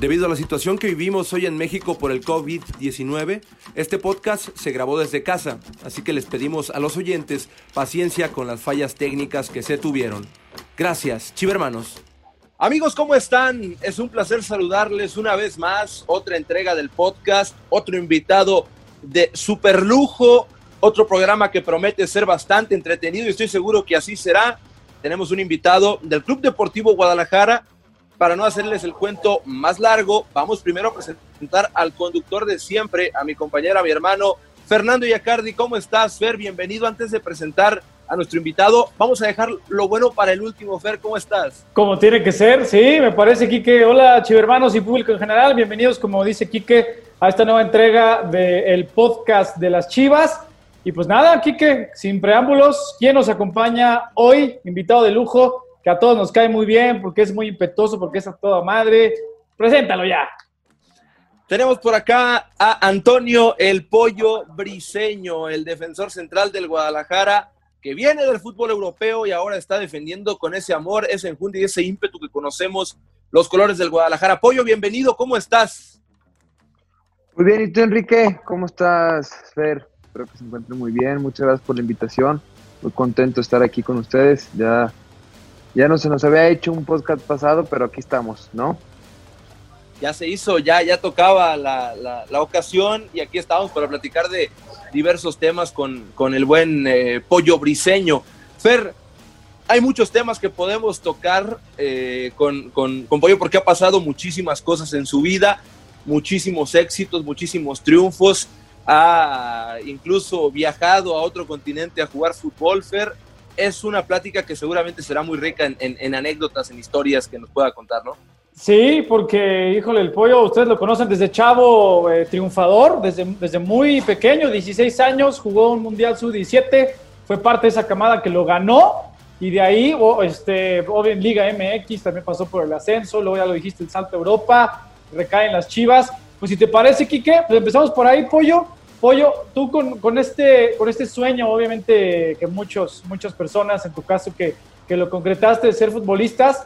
Debido a la situación que vivimos hoy en México por el COVID-19, este podcast se grabó desde casa, así que les pedimos a los oyentes paciencia con las fallas técnicas que se tuvieron. Gracias, chivermanos. Amigos, ¿cómo están? Es un placer saludarles una vez más. Otra entrega del podcast, otro invitado de super lujo, otro programa que promete ser bastante entretenido y estoy seguro que así será. Tenemos un invitado del Club Deportivo Guadalajara, para no hacerles el cuento más largo, vamos primero a presentar al conductor de siempre, a mi compañera, a mi hermano Fernando Yacardi. ¿Cómo estás, Fer? Bienvenido. Antes de presentar a nuestro invitado, vamos a dejar lo bueno para el último. Fer, ¿cómo estás? Como tiene que ser, sí, me parece, Quique. Hola, chivermanos y público en general. Bienvenidos, como dice Quique, a esta nueva entrega del podcast de las Chivas. Y pues nada, Quique, sin preámbulos, ¿quién nos acompaña hoy? Invitado de lujo, que a todos nos cae muy bien porque es muy impetuoso, porque es a toda madre. Preséntalo ya. Tenemos por acá a Antonio el Pollo Briseño, el defensor central del Guadalajara, que viene del fútbol europeo y ahora está defendiendo con ese amor, ese enjundia y ese ímpetu que conocemos los colores del Guadalajara. Pollo, bienvenido, ¿cómo estás? Muy bien, ¿y tú, Enrique? ¿Cómo estás, Fer? Espero que se encuentren muy bien. Muchas gracias por la invitación. Muy contento de estar aquí con ustedes. Ya ya no se nos había hecho un podcast pasado, pero aquí estamos, ¿no? Ya se hizo, ya, ya tocaba la, la, ocasión y aquí estamos para platicar de diversos temas con, con el buen eh, pollo briseño. Fer, hay muchos temas que podemos tocar eh, con, con, con Pollo porque ha pasado muchísimas cosas en su vida, muchísimos éxitos, muchísimos triunfos ha incluso viajado a otro continente a jugar fútbol, Fer, es una plática que seguramente será muy rica en, anécdotas, en historias que nos pueda contar, ¿no? Sí, porque, híjole, el pollo, ustedes lo conocen desde chavo eh, triunfador, desde, desde muy pequeño, 16 años, jugó un Mundial Sub-17, fue parte de esa camada que lo ganó, y de ahí, este, obvio, en Liga MX también pasó por el ascenso, luego ya lo dijiste, el salto Europa, recaen las chivas. Pues si te parece, Quique, pues empezamos por ahí, pollo. Pollo, tú con, este, con este sueño, obviamente que muchos, muchas personas, en tu caso que, lo concretaste de ser futbolistas,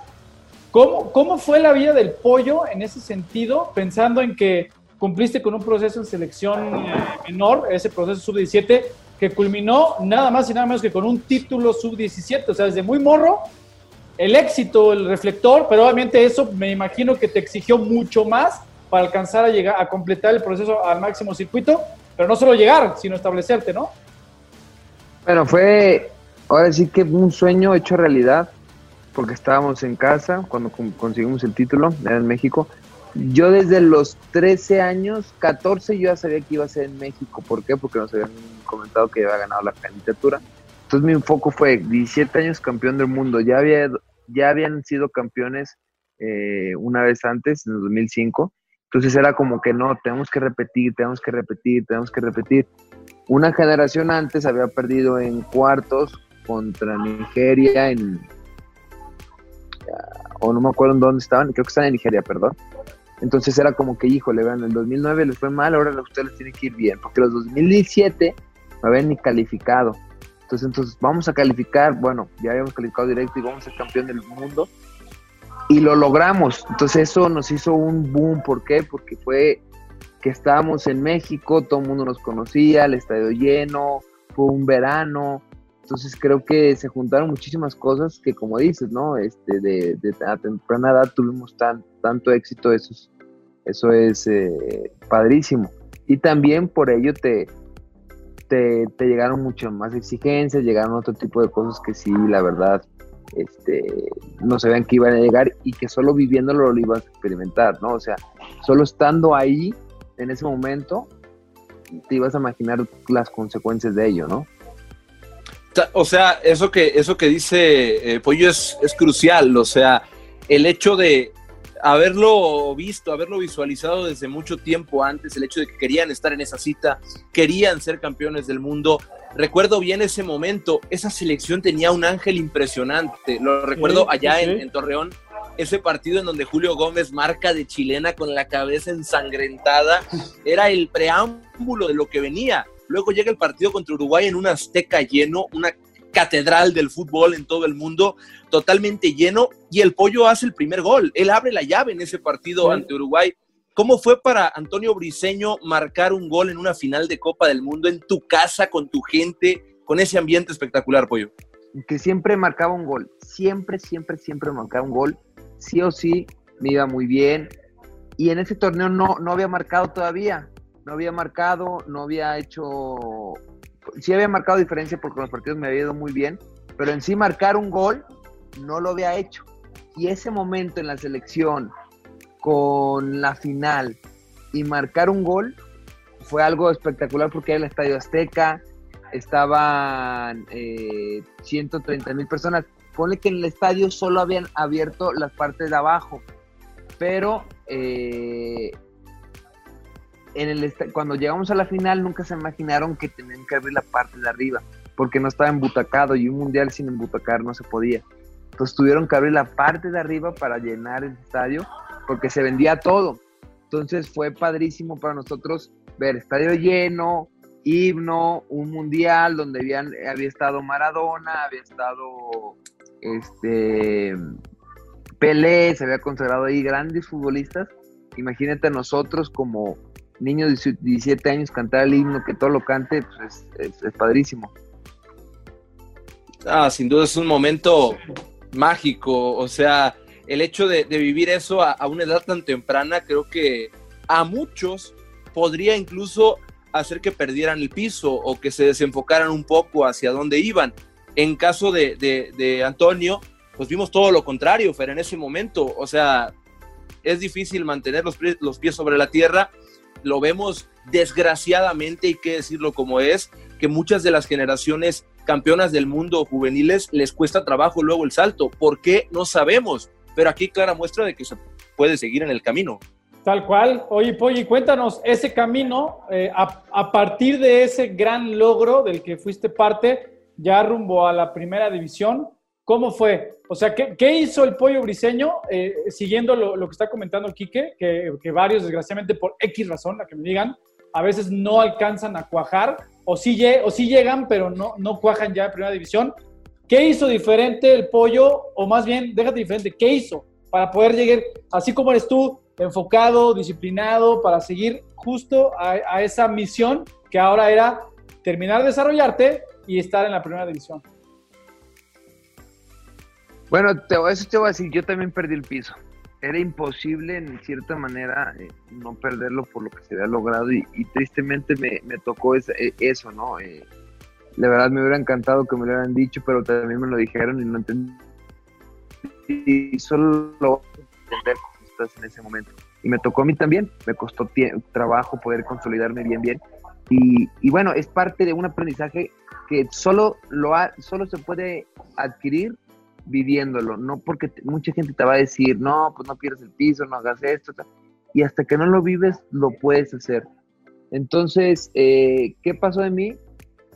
¿cómo, ¿cómo fue la vida del pollo en ese sentido, pensando en que cumpliste con un proceso en selección eh, menor, ese proceso sub-17, que culminó nada más y nada menos que con un título sub-17, o sea, desde muy morro, el éxito, el reflector, pero obviamente eso me imagino que te exigió mucho más para alcanzar a llegar a completar el proceso al máximo circuito pero no solo llegar, sino establecerte, ¿no? Bueno, fue ahora sí que un sueño hecho realidad, porque estábamos en casa cuando conseguimos el título, era en México. Yo desde los 13 años, 14 yo ya sabía que iba a ser en México. ¿Por qué? Porque nos habían comentado que había ganado la candidatura. Entonces mi enfoque fue 17 años campeón del mundo. Ya, había, ya habían sido campeones eh, una vez antes, en el 2005 entonces era como que no, tenemos que repetir, tenemos que repetir, tenemos que repetir. Una generación antes había perdido en cuartos contra Nigeria, en, o no me acuerdo dónde estaban, creo que estaban en Nigeria, perdón. Entonces era como que, híjole, vean, en el 2009 les fue mal, ahora ustedes les tiene que ir bien, porque los 2017 no habían ni calificado. Entonces, entonces vamos a calificar, bueno, ya habíamos calificado directo y vamos a ser campeón del mundo y lo logramos. Entonces eso nos hizo un boom. ¿Por qué? Porque fue que estábamos en México, todo el mundo nos conocía, el estadio lleno, fue un verano. Entonces creo que se juntaron muchísimas cosas que como dices, ¿no? Este, de, de a temprana edad tuvimos tan, tanto éxito, eso es, eso es eh, padrísimo. Y también por ello te, te, te llegaron mucho más exigencias, llegaron otro tipo de cosas que sí, la verdad, este, no sabían que iban a llegar y que solo viviéndolo lo ibas a experimentar, ¿no? O sea, solo estando ahí en ese momento, te ibas a imaginar las consecuencias de ello, ¿no? O sea, eso que, eso que dice eh, Pollo es, es crucial, o sea, el hecho de, haberlo visto, haberlo visualizado desde mucho tiempo antes, el hecho de que querían estar en esa cita, querían ser campeones del mundo. Recuerdo bien ese momento, esa selección tenía un ángel impresionante. Lo recuerdo allá En, Torreón, ese partido en donde Julio Gómez marca de chilena con la cabeza ensangrentada, era el preámbulo de lo que venía. Luego llega el partido contra Uruguay en un azteca lleno, una catedral del fútbol en todo el mundo, totalmente lleno, y el pollo hace el primer gol. Él abre la llave en ese partido ante Uruguay. ¿Cómo fue para Antonio Briseño marcar un gol en una final de Copa del Mundo en tu casa, con tu gente, con ese ambiente espectacular, pollo? Que siempre marcaba un gol, siempre, siempre, siempre marcaba un gol, sí o sí, me iba muy bien. Y en ese torneo no, no había marcado todavía, no había marcado, no había hecho sí había marcado diferencia porque los partidos me había ido muy bien, pero en sí marcar un gol no lo había hecho. Y ese momento en la selección, con la final y marcar un gol, fue algo espectacular porque era el Estadio Azteca, estaban 130 eh, mil personas. Pone que en el estadio solo habían abierto las partes de abajo, pero eh, en el cuando llegamos a la final nunca se imaginaron que tenían que abrir la parte de arriba, porque no estaba embutacado y un mundial sin embutacar no se podía. Entonces tuvieron que abrir la parte de arriba para llenar el estadio, porque se vendía todo. Entonces fue padrísimo para nosotros ver estadio lleno, himno, un mundial donde habían, había estado Maradona, había estado este Pelé, se había consagrado ahí grandes futbolistas. Imagínate a nosotros como niño de 17 años cantar el himno, que todo lo cante, pues es, padrísimo. Ah, sin duda es un momento mágico, o sea, el hecho de, vivir eso a, una edad tan temprana, creo que a muchos podría incluso hacer que perdieran el piso o que se desenfocaran un poco hacia dónde iban. En caso de, Antonio, pues vimos todo lo contrario, Fer, en ese momento, o sea, es difícil mantener los, los pies sobre la tierra lo vemos desgraciadamente, hay que decirlo como es, que muchas de las generaciones campeonas del mundo juveniles les cuesta trabajo luego el salto. ¿Por qué? No sabemos, pero aquí clara muestra de que se puede seguir en el camino. Tal cual. Oye, Polly, cuéntanos ese camino, eh, a, a, partir de ese gran logro del que fuiste parte, ya rumbo a la primera división, ¿Cómo fue? O sea, ¿qué, hizo el pollo briseño? Eh, siguiendo lo, que está comentando Quique, que, varios, desgraciadamente, por X razón, la que me digan, a veces no alcanzan a cuajar, o sí, o sí llegan, pero no, no cuajan ya en primera división. ¿Qué hizo diferente el pollo? O más bien, déjate diferente, ¿qué hizo para poder llegar, así como eres tú, enfocado, disciplinado, para seguir justo a, esa misión que ahora era terminar de desarrollarte y estar en la primera división? Bueno, eso te voy a decir, yo también perdí el piso. Era imposible en cierta manera eh, no perderlo por lo que se había logrado y, tristemente me, tocó e, eso, ¿no? Eh, la verdad me hubiera encantado que me lo hubieran dicho, pero también me lo dijeron y no entendí. Y solo lo entender cómo estás en ese momento. Y me tocó a mí también, me costó trabajo poder consolidarme bien, bien. Y, y, bueno, es parte de un aprendizaje que solo, lo ha, solo se puede adquirir viviéndolo, no porque mucha gente te va a decir, no, pues no pierdas el piso, no hagas esto, y hasta que no lo vives, lo puedes hacer. Entonces, eh, ¿qué pasó de mí?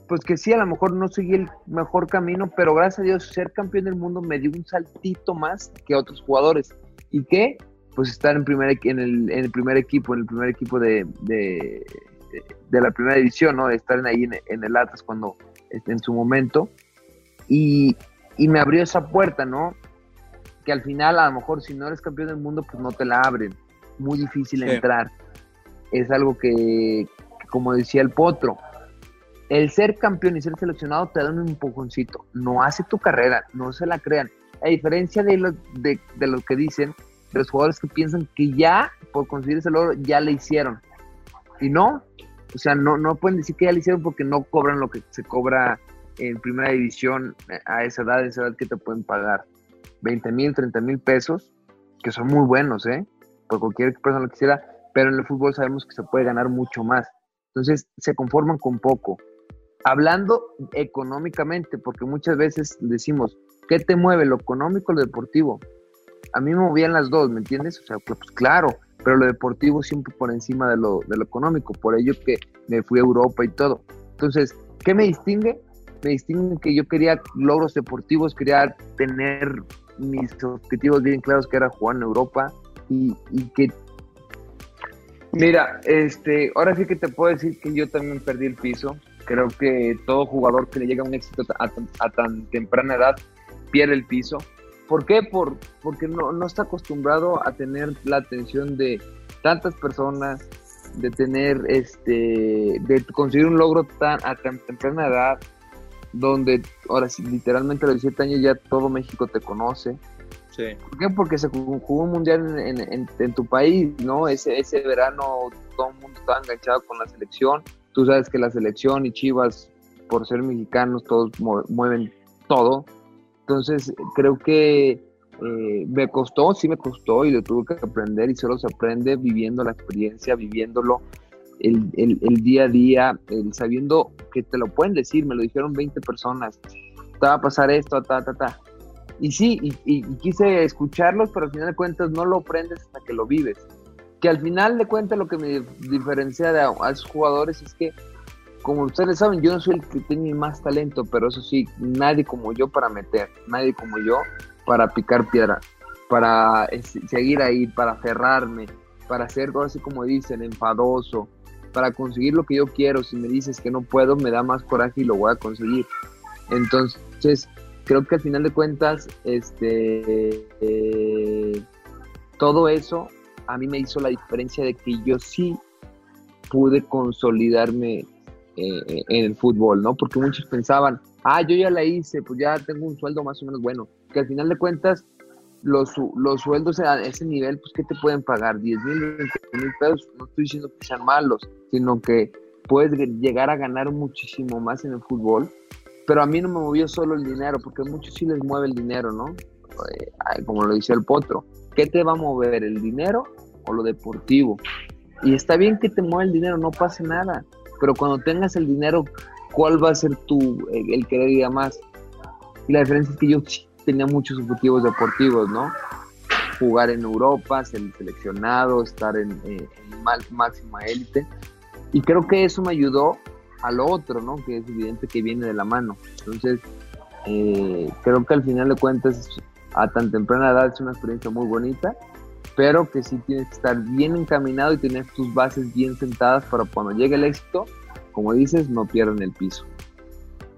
Pues que sí, a lo mejor no seguí el mejor camino, pero gracias a Dios, ser campeón del mundo me dio un saltito más que otros jugadores. ¿Y qué? Pues estar en, primer, en, el, en el primer equipo, en el primer equipo de, de, la primera división, ¿no? De estar ahí en, en el Atlas cuando en su momento. Y, y me abrió esa puerta, ¿no? Que al final, a lo mejor, si no eres campeón del mundo, pues no te la abren. Muy difícil entrar. Es algo que, como decía el potro, el ser campeón y ser seleccionado te da un empujoncito. No hace tu carrera, no se la crean. A diferencia de lo, de, lo que dicen, de los jugadores que piensan que ya, por conseguir ese logro, ya le hicieron. Y no, o sea, no, no pueden decir que ya le hicieron porque no cobran lo que se cobra en primera división eh, a esa edad, esa edad que te pueden pagar 20 mil, 30 mil pesos, que son muy buenos, ¿eh? Por cualquier persona lo quisiera, pero en el fútbol sabemos que se puede ganar mucho más. Entonces se conforman con poco. Hablando económicamente, porque muchas veces decimos, ¿qué te mueve, lo económico o lo deportivo? A mí me movían las dos, ¿me entiendes? O sea, pues claro, pero lo deportivo siempre por encima de lo, de lo económico, por ello que me fui a Europa y todo. Entonces, ¿qué me distingue? me distinguen que yo quería logros deportivos, quería tener mis objetivos bien claros, que era jugar en Europa y, que... Mira, este, ahora sí que te puedo decir que yo también perdí el piso, Creo que todo jugador que le llega a un éxito a, tan temprana edad pierde el piso. ¿Por qué? Por, porque no, no está acostumbrado a tener la atención de tantas personas, de tener este, de conseguir un logro tan a tan temprana edad, donde ahora sí, literalmente a los 17 años ya todo México te conoce. Sí. ¿Por qué? Porque se jugó un mundial en, tu país, ¿no? Ese, ese verano todo el mundo estaba enganchado con la selección. Tú sabes que la selección y Chivas, por ser mexicanos, todos mueven todo. Entonces, creo que eh, me costó, sí me costó y lo tuve que aprender y solo se aprende viviendo la experiencia, viviéndolo el, día a día, el sabiendo que te lo pueden decir, me lo dijeron 20 personas, te va a pasar esto, ta, ta, ta. Y sí, y, quise escucharlos, pero al final de cuentas no lo aprendes hasta que lo vives. Que al final de cuentas lo que me diferencia de a, esos jugadores es que, como ustedes saben, yo no soy el que tiene más talento, pero eso sí, nadie como yo para meter, nadie como yo para picar piedra, para seguir ahí, para aferrarme, para ser así como dicen, enfadoso, para conseguir lo que yo quiero. Si me dices que no puedo, me da más coraje y lo voy a conseguir. Entonces, creo que al final de cuentas, este, eh, todo eso a mí me hizo la diferencia de que yo sí pude consolidarme eh, en el fútbol, ¿no? Porque muchos pensaban, ah, yo ya la hice, pues ya tengo un sueldo más o menos bueno. Que al final de cuentas, los, los sueldos a ese nivel, pues, ¿qué te pueden pagar? 10 mil, 20 mil pesos. No estoy diciendo que sean malos, sino que puedes llegar a ganar muchísimo más en el fútbol. Pero a mí no me movió solo el dinero, porque a muchos sí les mueve el dinero, ¿no? Eh, como lo dice el potro. ¿Qué te va a mover, el dinero o lo deportivo? Y está bien que te mueva el dinero, no pase nada. Pero cuando tengas el dinero, ¿cuál va a ser tu, el querer ir a más? Y la diferencia es que yo tenía muchos objetivos deportivos, ¿no? Jugar en Europa, ser seleccionado, estar en, eh, máxima élite. Y creo que eso me ayudó a lo otro, ¿no? Que es evidente que viene de la mano. Entonces, eh, creo que al final de cuentas, a tan temprana edad es una experiencia muy bonita, pero que sí tienes que estar bien encaminado y tener tus bases bien sentadas para cuando llegue el éxito, como dices, no pierdan el piso.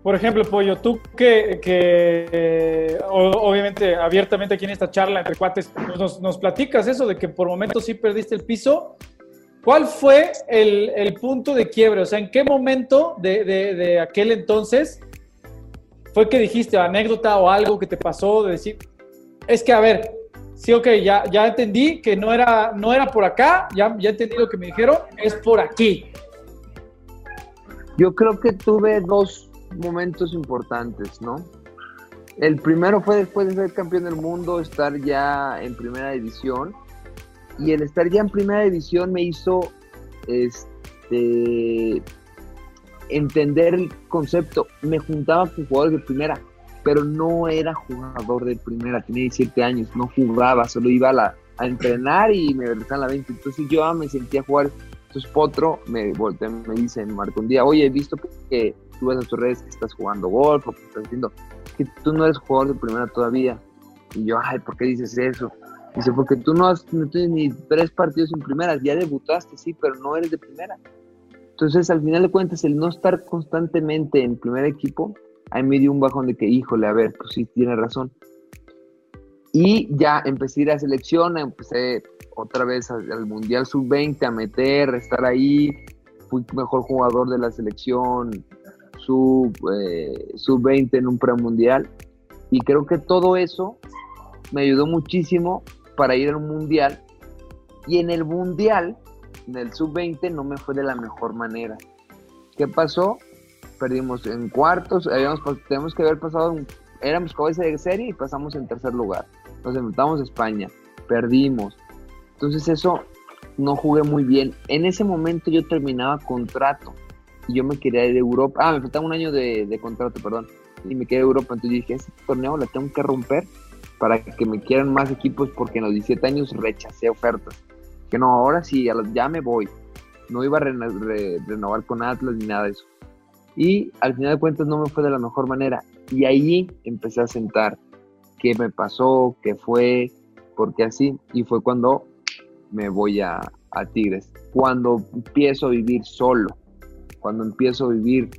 Por ejemplo, Pollo, tú que, obviamente abiertamente aquí en esta charla entre cuates pues nos, platicas eso de que por momentos sí perdiste el piso. ¿Cuál fue el, punto de quiebre? O sea, ¿en qué momento de, aquel entonces fue que dijiste anécdota o algo que te pasó de decir, es que a ver, sí, ok, ya, ya entendí que no era, no era por acá, ya, ya entendí lo que me dijeron, es por aquí. Yo creo que tuve dos momentos importantes, ¿no? El primero fue después de ser campeón del mundo, estar ya en primera división. Y el estar ya en primera división me hizo este, entender el concepto. Me juntaba con jugadores de primera, pero no era jugador de primera. Tenía 17 años, no jugaba, solo iba a, a entrenar y me regresaban a la 20. Entonces yo me sentía jugar. Entonces Potro me volteó, me dice, Marco, un día, oye, he visto que tú ves en tus redes que estás jugando golf que estás diciendo que tú no eres jugador de primera todavía. Y yo, ay, ¿por qué dices eso? Dice, porque tú no, has, no tienes ni tres partidos en primera, ya debutaste, sí, pero no eres de primera. Entonces, al final de cuentas, el no estar constantemente en primer equipo, ahí me dio un bajón de que, híjole, a ver, pues sí, tiene razón. Y ya empecé a ir a selección, empecé otra vez al Mundial Sub-20 a meter, a estar ahí, fui mejor jugador de la selección, sub, eh, sub 20 en un premundial. Y creo que todo eso me ayudó muchísimo para ir al mundial. Y en el mundial, en el sub 20, no me fue de la mejor manera. ¿Qué pasó? Perdimos en cuartos, habíamos, tenemos que haber pasado, éramos cabeza de serie y pasamos en tercer lugar. Nos enfrentamos a España, perdimos. Entonces eso no jugué muy bien. En ese momento yo terminaba contrato yo me quería ir a Europa. Ah, me faltaba un año de, contrato, perdón. Y me quedé a Europa. Entonces dije, este torneo lo tengo que romper para que me quieran más equipos porque en los 17 años rechacé ofertas. Que no, ahora sí, ya me voy. No iba a renovar con Atlas ni nada de eso. Y al final de cuentas no me fue de la mejor manera. Y ahí empecé a sentar qué me pasó, qué fue, por qué así. Y fue cuando me voy a, a Tigres. Cuando empiezo a vivir solo cuando empiezo a vivir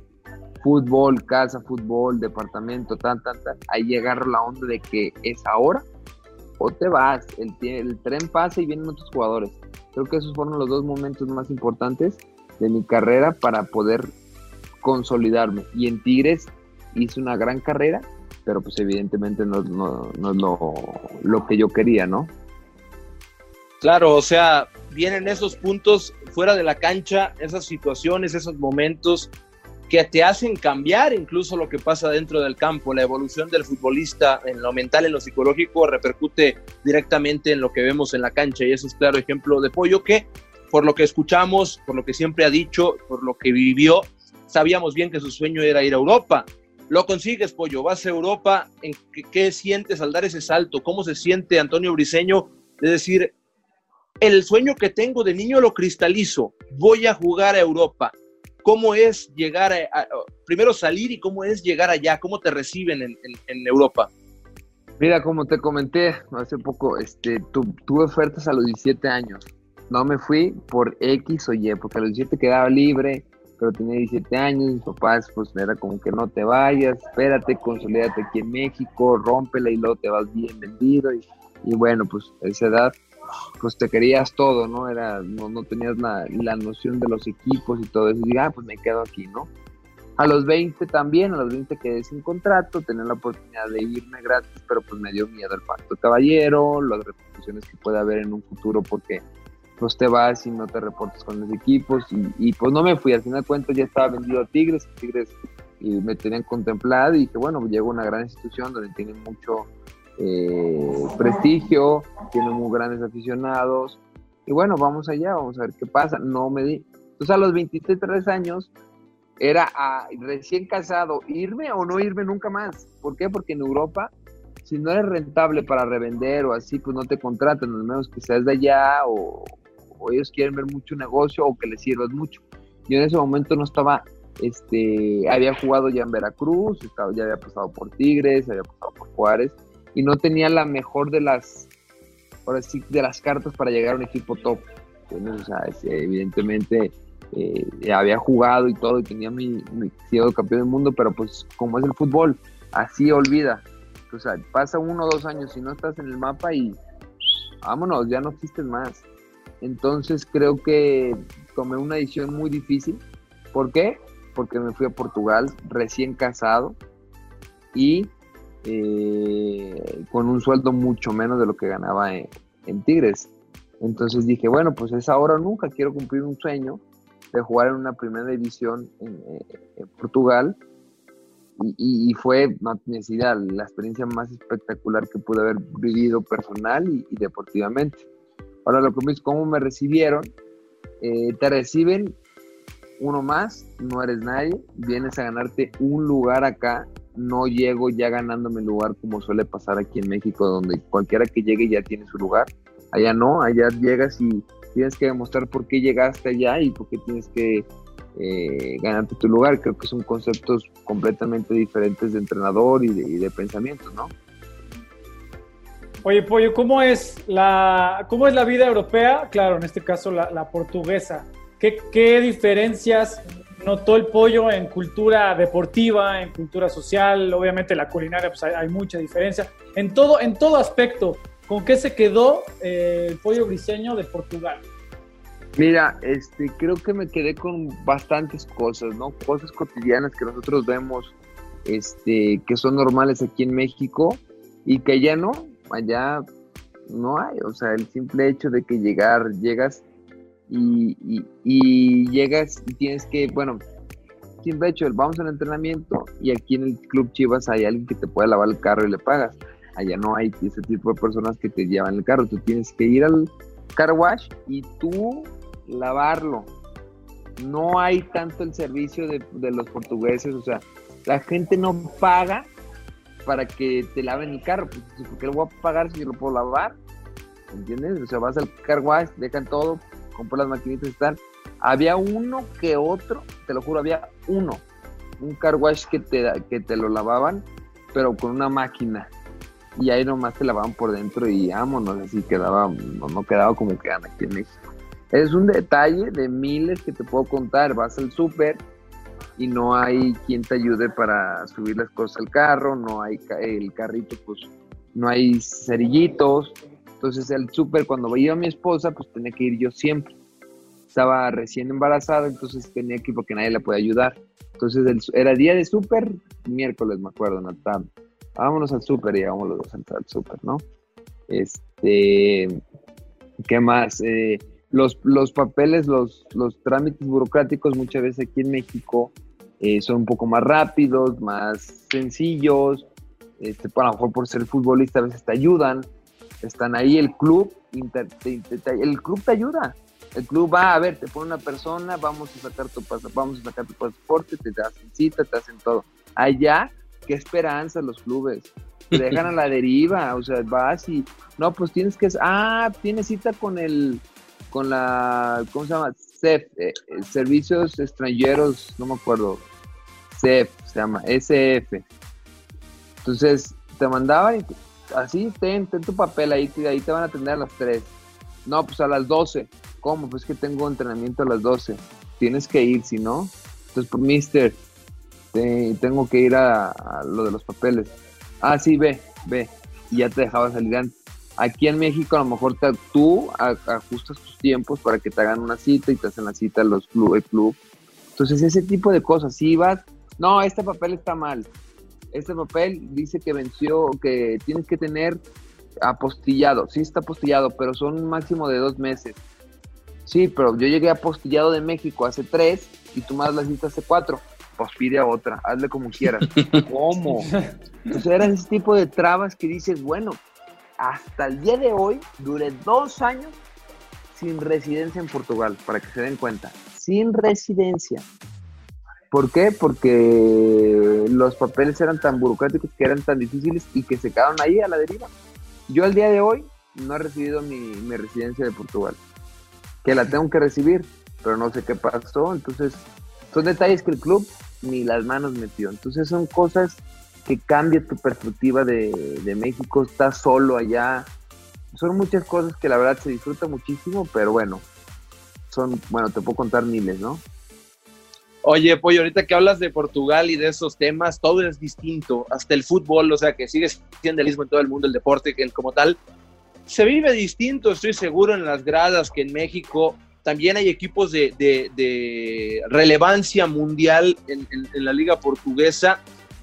fútbol, casa, fútbol, departamento, tan, tan, tan, ahí agarro la onda de que es ahora o te vas, el, el tren pasa y vienen otros jugadores. Creo que esos fueron los dos momentos más importantes de mi carrera para poder consolidarme. Y en Tigres hice una gran carrera, pero pues evidentemente no, no, no es lo, lo que yo quería, ¿no? Claro, o sea, vienen esos puntos fuera de la cancha, esas situaciones, esos momentos que te hacen cambiar incluso lo que pasa dentro del campo. La evolución del futbolista en lo mental, en lo psicológico, repercute directamente en lo que vemos en la cancha y eso es claro ejemplo de Pollo que, por lo que escuchamos, por lo que siempre ha dicho, por lo que vivió, sabíamos bien que su sueño era ir a Europa. Lo consigues, Pollo, vas a Europa, ¿en qué, qué sientes al dar ese salto? ¿Cómo se siente Antonio Briseño de decir, el sueño que tengo de niño lo cristalizo, voy a jugar a Europa? ¿Cómo es llegar a, primero salir y cómo es llegar allá? ¿Cómo te reciben en, Europa? Mira, como te comenté hace poco, este, tuve ofertas a los 17 años. No me fui por X o Y, porque a los 17 quedaba libre, pero tenía 17 años. Mis papás, pues era como que no te vayas, espérate, consolídate aquí en México, rómpela y luego te vas bien vendido. Y, bueno, pues a esa edad pues te querías todo, ¿no? Era, no, no tenías la, la, noción de los equipos y todo eso. Y ah, pues me quedo aquí, ¿no? A los 20 también, a los 20 quedé sin contrato, tenía la oportunidad de irme gratis, pero pues me dio miedo el pacto caballero, las repercusiones que puede haber en un futuro porque pues te vas y no te reportas con los equipos y, pues no me fui, al final de cuentas ya estaba vendido a Tigres, Tigres y me tenían contemplado y dije, bueno, llego a una gran institución donde tienen mucho eh, prestigio, tiene muy grandes aficionados. Y bueno, vamos allá, vamos a ver qué pasa. No me di. Entonces a los 23 años era recién casado, irme o no irme nunca más. ¿Por qué? Porque en Europa, si no eres rentable para revender o así, pues no te contratan, al menos que seas de allá o, ellos quieren ver mucho negocio o que les sirvas mucho. Yo en ese momento no estaba, este, había jugado ya en Veracruz, estaba, ya había pasado por Tigres, había pasado por Juárez y no tenía la mejor de las, ahora sí, de las cartas para llegar a un equipo top. O sea, evidentemente eh, había jugado y todo y tenía mi, mi sido campeón del mundo, pero pues como es el fútbol, así olvida. O sea, pasa uno o dos años y no estás en el mapa y vámonos, ya no existes más. Entonces creo que tomé una decisión muy difícil. ¿Por qué? Porque me fui a Portugal recién casado y eh, con un sueldo mucho menos de lo que ganaba en, Tigres. Entonces dije, bueno, pues es ahora o nunca, quiero cumplir un sueño de jugar en una primera división en, eh, Portugal. Y, fue, no necesidad, la experiencia más espectacular que pude haber vivido personal y, deportivamente. Ahora lo que me ¿cómo me recibieron? Eh, te reciben uno más, no eres nadie, vienes a ganarte un lugar acá no llego ya ganándome el lugar como suele pasar aquí en México, donde cualquiera que llegue ya tiene su lugar. Allá no, allá llegas y tienes que demostrar por qué llegaste allá y por qué tienes que eh, ganarte tu lugar. Creo que son conceptos completamente diferentes de entrenador y de, pensamiento, ¿no? Oye, Pollo, ¿cómo es la, cómo es la vida europea? Claro, en este caso la, portuguesa. ¿Qué, ¿Qué, diferencias notó el pollo en cultura deportiva, en cultura social, obviamente la culinaria, pues hay, mucha diferencia. En todo, en todo aspecto, ¿con qué se quedó eh, el pollo briseño de Portugal? Mira, este, creo que me quedé con bastantes cosas, ¿no? Cosas cotidianas que nosotros vemos, este, que son normales aquí en México y que allá no, allá no hay. O sea, el simple hecho de que llegar, llegas y, llegas y tienes que, bueno, siempre hecho, vamos al entrenamiento y aquí en el Club Chivas hay alguien que te puede lavar el carro y le pagas. Allá no hay ese tipo de personas que te llevan el carro. Tú tienes que ir al car wash y tú lavarlo. No hay tanto el servicio de, de los portugueses, o sea, la gente no paga para que te laven el carro, pues, porque lo voy a pagar si lo puedo lavar, ¿entiendes? O sea, vas al car wash, dejan todo, compró las maquinitas tal. Había uno que otro, te lo juro, había uno, un car wash que te, que te lo lavaban, pero con una máquina. Y ahí nomás te lavaban por dentro y vámonos, así quedaba, no, quedaba como quedan aquí en México. Es un detalle de miles que te puedo contar. Vas al súper, y no hay quien te ayude para subir las cosas al carro, no hay el carrito, pues no hay cerillitos. Entonces el súper, cuando iba mi esposa, pues tenía que ir yo siempre. Estaba recién embarazada, entonces tenía que ir porque nadie la podía ayudar. Entonces era día de súper, miércoles me acuerdo, en la tarde. Vámonos al súper y vamos los dos al súper, ¿no? Este, ¿qué más? Eh, los, los papeles, los, los trámites burocráticos muchas veces aquí en México eh, son un poco más rápidos, más sencillos. Este, a lo mejor por ser futbolista a veces te ayudan. Están ahí el club, el club te ayuda. El club va a ver, te pone una persona, vamos a sacar tu pasaporte, vamos a sacar tu pasaporte, te hacen cita, te hacen todo. Allá, qué esperanza los clubes. Te dejan a la deriva, o sea, vas y no, pues tienes que, ah, tienes cita con el, con la, ¿cómo se llama? CEF, eh, eh, Servicios Extranjeros, no me acuerdo, CEF, se llama, SF. Entonces, te mandaban y así, ten, ten tu papel ahí, ahí te van a atender a las 3. No, pues a las 12. ¿Cómo? Pues que tengo entrenamiento a las 12. Tienes que ir, si no. Entonces, pues, mister, tengo que ir a, a, lo de los papeles. Ah, sí, ve, ve. Y ya te dejaba salir antes. Aquí en México a lo mejor tú ajustas tus tiempos para que te hagan una cita y te hacen la cita los club, el club. Entonces ese tipo de cosas, si vas, no, este papel está mal, este papel dice que venció, que tienes que tener apostillado, sí está apostillado, pero son un máximo de dos meses. Sí, pero yo llegué apostillado de México hace tres y tú más la cita hace cuatro. Pues pide a otra, hazle como quieras. ¿Cómo? Entonces eran ese tipo de trabas que dices, bueno, hasta el día de hoy duré dos años sin residencia en Portugal, para que se den cuenta. Sin residencia. ¿Por qué? Porque los papeles eran tan burocráticos que eran tan difíciles y que se quedaron ahí a la deriva. Yo al día de hoy no he recibido mi, mi residencia de Portugal. Que la tengo que recibir, pero no sé qué pasó. Entonces, son detalles que el club ni las manos metió. Entonces, son cosas que cambie tu perspectiva de, México, estás solo allá. Son muchas cosas que la verdad se disfruta muchísimo, pero bueno, son, bueno, te puedo contar miles, ¿no? Oye, Pollo, ahorita que hablas de Portugal y de esos temas, todo es distinto, hasta el fútbol, o sea, que sigue siendo el mismo en todo el mundo, el deporte, el como tal, se vive distinto, estoy seguro, en las gradas que en México. También hay equipos de, relevancia mundial en, la liga portuguesa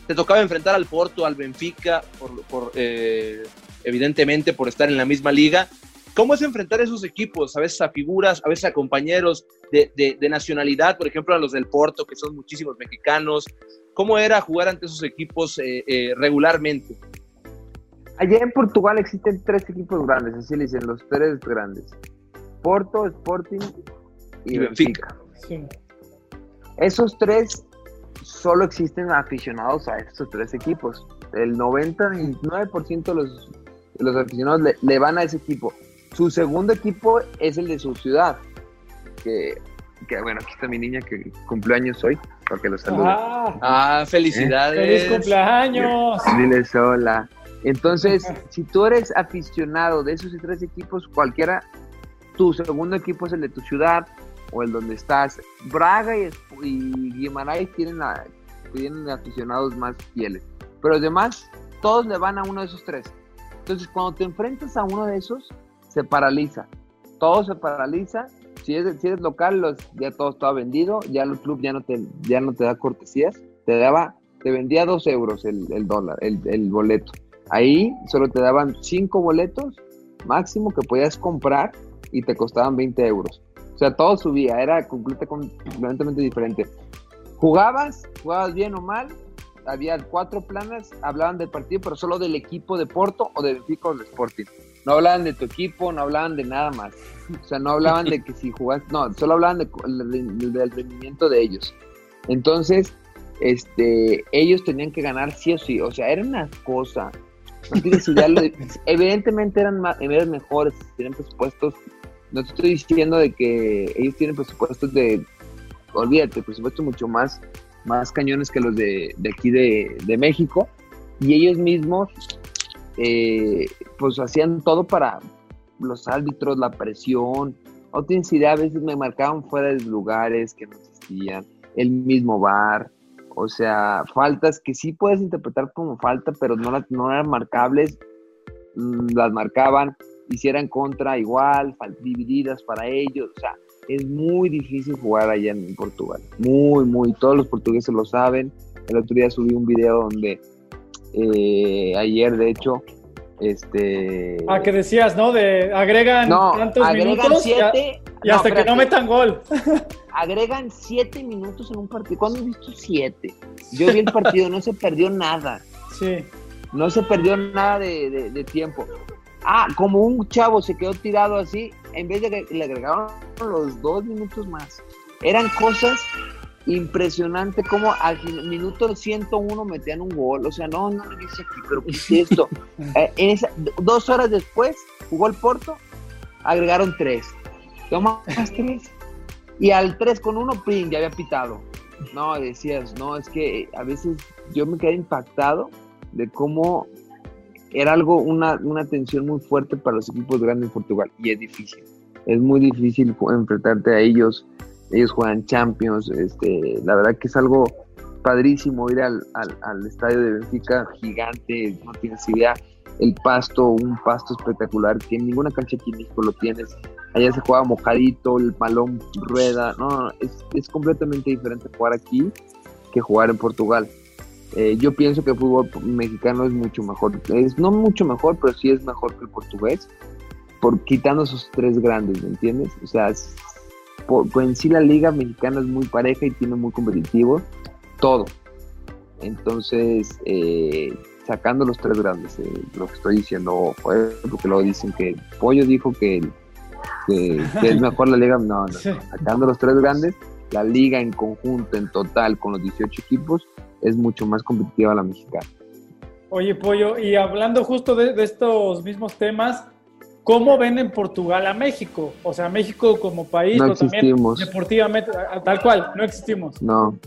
te tocaba enfrentar al Porto, al Benfica, por, eh, evidentemente por estar en la misma liga. ¿Cómo es enfrentar esos equipos? A veces a figuras, a veces a compañeros de, nacionalidad, por ejemplo, a los del Porto, que son muchísimos mexicanos. ¿Cómo era jugar ante esos equipos eh, eh, regularmente? Allá en Portugal existen tres equipos grandes, así le dicen, los tres grandes. Porto, Sporting y, Benfica. Esos tres solo existen aficionados a estos tres equipos. El 99% de los, los aficionados le, van a ese equipo. Su segundo equipo es el de su ciudad. Que, bueno, aquí está mi niña que cumpleaños hoy, para que lo salude. Ah, ah felicidades. ¡Feliz cumpleaños! Dile sola. Entonces, si tú eres aficionado de esos tres equipos, cualquiera, tu segundo equipo es el de tu ciudad, o el donde estás. Braga y, y tienen, aficionados más fieles, pero los demás, todos le van a uno de esos tres. Entonces, cuando te enfrentas a uno de esos, se paraliza. Todo se paraliza. Si eres, local, ya todo estaba vendido, ya el club ya no te, ya da cortesías, te daba, te vendía dos euros el, el dólar, el, el boleto. Ahí solo te daban cinco boletos máximo que podías comprar y te costaban 20 euros. O sea, todo subía, era completamente diferente. Jugabas, jugabas bien o mal, había cuatro planas, hablaban del partido, pero solo del equipo de Porto o de Benfica o de Sporting. No hablaban de tu equipo, no hablaban de nada más. O sea, no hablaban de que si jugás, no, solo hablaban del rendimiento de ellos. Entonces, este, ellos tenían que ganar sí o sí. O sea, era una cosa. evidentemente eran, eran mejores, tenían presupuestos no te estoy diciendo de que ellos tienen presupuestos de, olvídate, presupuestos mucho más, más cañones que los de, aquí de, México. Y ellos mismos, eh, pues hacían todo para los árbitros, la presión. No tienes idea, a veces me marcaban fuera de lugares que no existían. el mismo bar, o sea, faltas que sí puedes interpretar como falta, pero no, no eran marcables, mm, las marcaban, hicieran contra igual, divididas para ellos, o sea, es muy difícil jugar allá en Portugal, muy, muy, todos los portugueses lo saben, el otro día subí un video donde eh, ayer, de hecho, este... Ah, que decías, ¿no? De agregan tantos minutos y, hasta que no metan gol. agregan siete minutos en un partido. ¿Cuándo has visto siete? Yo vi el partido, no se perdió nada. Sí. No se perdió nada de, tiempo. Ah, como un chavo se quedó tirado así, en vez de que le agregaron los dos minutos más. Eran cosas impresionantes como al minuto 101 metían un gol. O sea, no, no lo dice aquí, pero ¿qué es esto? Eh, en esa, dos horas después jugó el Porto, agregaron tres. Toma más tres. Y al 3 con 1, ping, ya había pitado. No, decías, no, es que a veces yo me quedé impactado de cómo era algo, una, una tensión muy fuerte para los equipos grandes en Portugal. Y es difícil. Es muy difícil enfrentarte a ellos. Ellos juegan Champions. Este, la verdad que es algo padrísimo ir al, al, al estadio de Benfica, gigante, no tienes idea el pasto, un pasto espectacular, que en ninguna cancha aquí en México lo tienes. Allá se juega mojadito, el balón rueda, no, es, completamente diferente jugar aquí que jugar en Portugal. Eh, yo pienso que el fútbol mexicano es mucho mejor, es no mucho mejor, pero sí es mejor que el portugués, por quitando esos tres grandes, ¿me entiendes? O sea, por, en sí la liga mexicana es muy pareja y tiene muy competitivo todo. Entonces, eh, sacando los tres grandes, eh, lo que estoy diciendo, porque luego dicen que Pollo dijo que, es mejor la liga, no, no, sacando los tres grandes, la liga en conjunto, en total, con los 18 equipos, es mucho más competitiva la mexicana. Oye, Pollo, y hablando justo de, estos mismos temas, ¿cómo ven en Portugal a México? O sea, México como país, no existimos. deportivamente, tal cual, no existimos. No.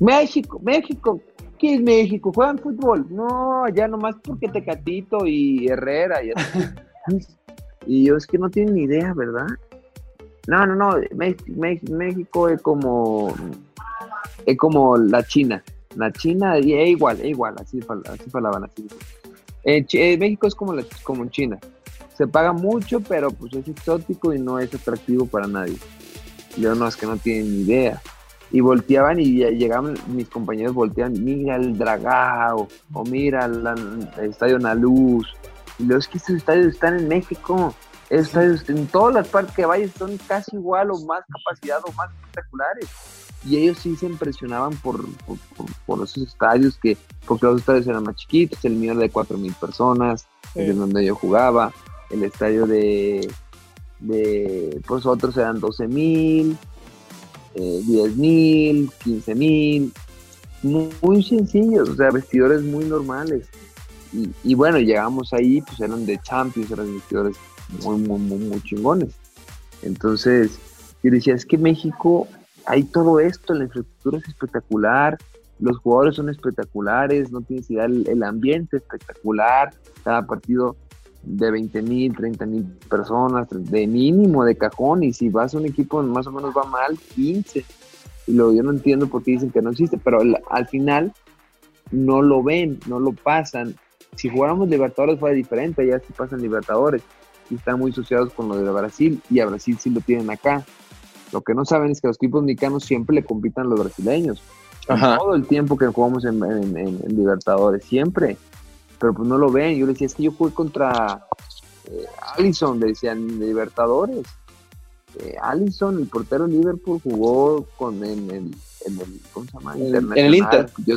México, México, ¿qué es México? ¿Juegan fútbol? No, ya nomás porque Tecatito y Herrera y Y yo es que no tienen ni idea, ¿verdad? No, no, no, México es como es como la China. La China es igual, es igual, así, así falaban así. Eh, México es como, la, como China. Se paga mucho, pero pues es exótico y no es atractivo para nadie. Yo no, es que no tienen ni idea y volteaban y llegaban mis compañeros volteaban, mira el Dragao, o mira el, estadio Naluz, y los que estos estadios están en México, estadios en todas las partes que vayas son casi igual o más capacidad o más espectaculares. Y ellos sí se impresionaban por, por, esos estadios, que, porque los estadios eran más chiquitos, el mío era de 4.000 personas, en donde yo jugaba, el estadio de, de pues otros eran 12.000, eh, 10 mil, 15 mil, muy, sencillos, o sea, vestidores muy normales. Y, bueno, llegamos ahí, pues eran de Champions, eran vestidores muy, muy, muy, muy chingones. Entonces, yo decía, es que México hay todo esto, la infraestructura es espectacular, los jugadores son espectaculares, no tienes idea, el, el ambiente espectacular, cada partido de 20 mil, 30 mil personas, de mínimo, de cajón, y si vas a un equipo más o menos va mal, 15. Y luego yo no entiendo por qué dicen que no existe, pero al, final no lo ven, no lo pasan. Si jugáramos Libertadores fuera diferente, ya sí pasan Libertadores, y están muy asociados con lo de Brasil, y a Brasil sí lo tienen acá. Lo que no saben es que los equipos mexicanos siempre le compitan a los brasileños. Todo el tiempo que jugamos en, en Libertadores, siempre pero pues no lo ven. Yo le decía, es que yo jugué contra eh, Allison, le decían, de Libertadores. Eh, Allison, el portero de Liverpool, jugó con en, el, en el, ¿cómo se llama? En, el Inter. Yo,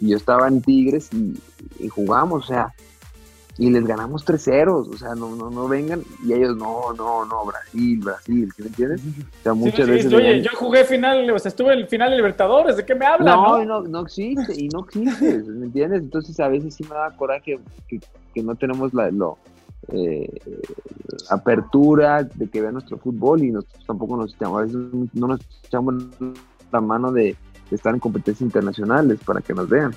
yo estaba en Tigres y, y jugamos, o sea, y les ganamos 3-0, o sea, no, no, no vengan, y ellos, no, no, no, Brasil, Brasil, ¿sí me entiendes? O sea, muchas veces... oye, yo jugué final, o sea, estuve en el final de Libertadores, ¿de qué me hablan? No, no, no, existe, y no existe, ¿me entiendes? Entonces a veces sí me da coraje que, que no tenemos la lo, eh, apertura de que vean nuestro fútbol y nosotros tampoco nos echamos, a veces no nos echamos la mano de estar en competencias internacionales para que nos vean.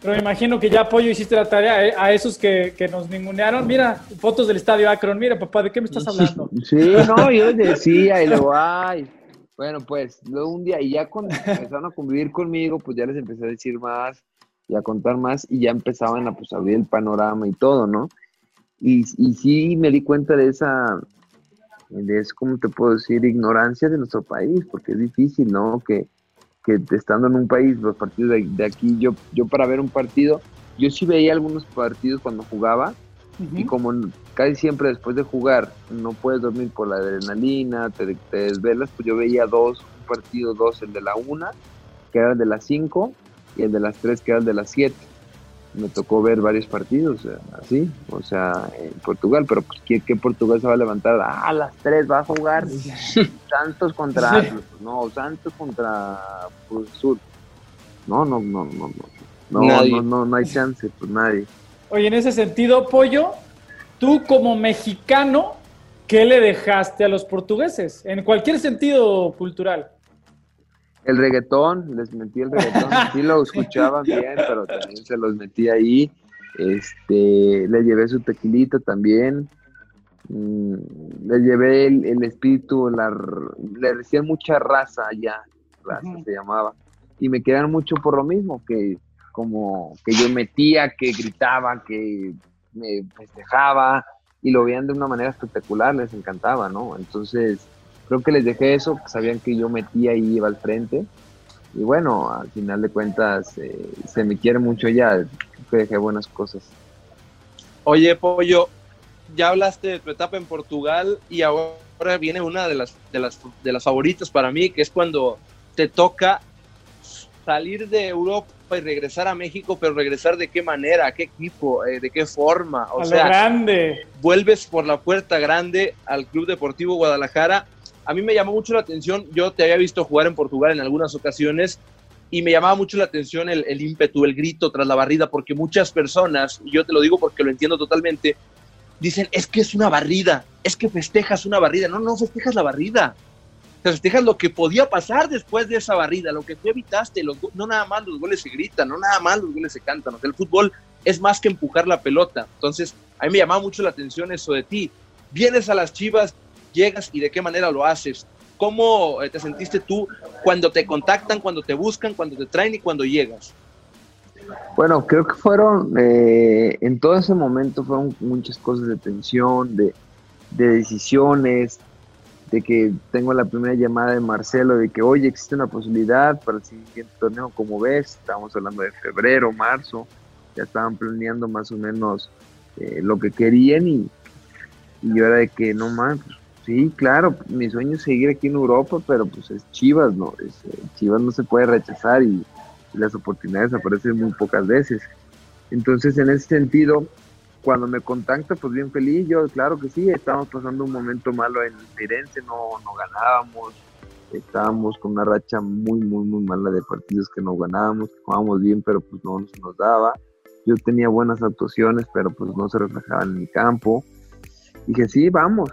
Pero me imagino que ya apoyo hiciste la tarea eh, a esos que, que, nos ningunearon. Mira, fotos del estadio Akron. Mira, papá, ¿de qué me estás hablando? Sí, no, yo decía, y lo hay. Bueno, pues luego un día, y ya cuando empezaron a convivir conmigo, pues ya les empecé a decir más y a contar más, y ya empezaban a pues, abrir el panorama y todo, ¿no? Y, y sí me di cuenta de esa, de eso, ¿cómo te puedo decir? Ignorancia de nuestro país, porque es difícil, ¿no? Que, que estando en un país, los partidos de, de, aquí, yo, yo para ver un partido, yo sí veía algunos partidos cuando jugaba, y como casi siempre después de jugar no puedes dormir por la adrenalina, te, te, desvelas, pues yo veía dos, un partido, dos, el de la una, que era el de las cinco, y el de las tres, que era el de las siete me tocó ver varios partidos eh, así, o sea, en Portugal, pero pues, ¿qué, qué Portugal se va a levantar? A las tres va a jugar Santos contra no, Santos contra pues, Sur. No, no, no, no, no. No, no, no, no, hay chance, pues nadie. Oye, en ese sentido, Pollo, tú como mexicano, ¿qué le dejaste a los portugueses? En cualquier sentido cultural. El reggaetón, les metí el reggaetón, sí lo escuchaban bien, pero también se los metí ahí. Este, le llevé su tequilito también. Mm, le llevé el, el espíritu, la, le decían mucha raza allá, raza uh -huh. se llamaba. Y me quedaron mucho por lo mismo, que como que yo metía, que gritaba, que me festejaba y lo veían de una manera espectacular, les encantaba, ¿no? Entonces, creo que les dejé eso, sabían que yo metía y iba al frente. Y bueno, al final de cuentas, eh, se me quiere mucho ya, creo que dejé buenas cosas. Oye, Pollo, ya hablaste de tu etapa en Portugal y ahora viene una de las, de las, de las favoritas para mí, que es cuando te toca salir de Europa y regresar a México, pero regresar de qué manera, a qué equipo, eh, de qué forma. O a sea, lo grande. vuelves por la puerta grande al Club Deportivo Guadalajara. A mí me llamó mucho la atención, yo te había visto jugar en Portugal en algunas ocasiones y me llamaba mucho la atención el, ímpetu, el grito tras la barrida, porque muchas personas, y yo te lo digo porque lo entiendo totalmente, dicen, es que es una barrida, es que festejas una barrida. No, no festejas la barrida. Te festejas lo que podía pasar después de esa barrida, lo que tú evitaste, los, no nada más los goles se gritan, no nada más los goles se cantan, el fútbol es más que empujar la pelota, entonces a mí me llamaba mucho la atención eso de ti, vienes a las Chivas, llegas y de qué manera lo haces, cómo te sentiste tú cuando te contactan, cuando te buscan, cuando te traen y cuando llegas. Bueno, creo que fueron, eh, en todo ese momento fueron muchas cosas de tensión, de, de decisiones, de que tengo la primera llamada de Marcelo de que, oye, existe una posibilidad para el siguiente torneo, como ves, estábamos hablando de febrero, marzo, ya estaban planeando más o menos eh, lo que querían y, y yo era de que, no más, sí, claro, mi sueño es seguir aquí en Europa, pero pues es Chivas, ¿no? Es, eh, Chivas no se puede rechazar y, las oportunidades aparecen muy pocas veces. Entonces, en ese sentido, cuando me contacta, pues bien feliz, yo claro que sí, estábamos pasando un momento malo en Firenze, no, no ganábamos, estábamos con una racha muy, muy, muy mala de partidos que no ganábamos, jugábamos bien, pero pues no se nos daba. Yo tenía buenas actuaciones, pero pues no se reflejaban en mi campo. Dije, sí, vamos.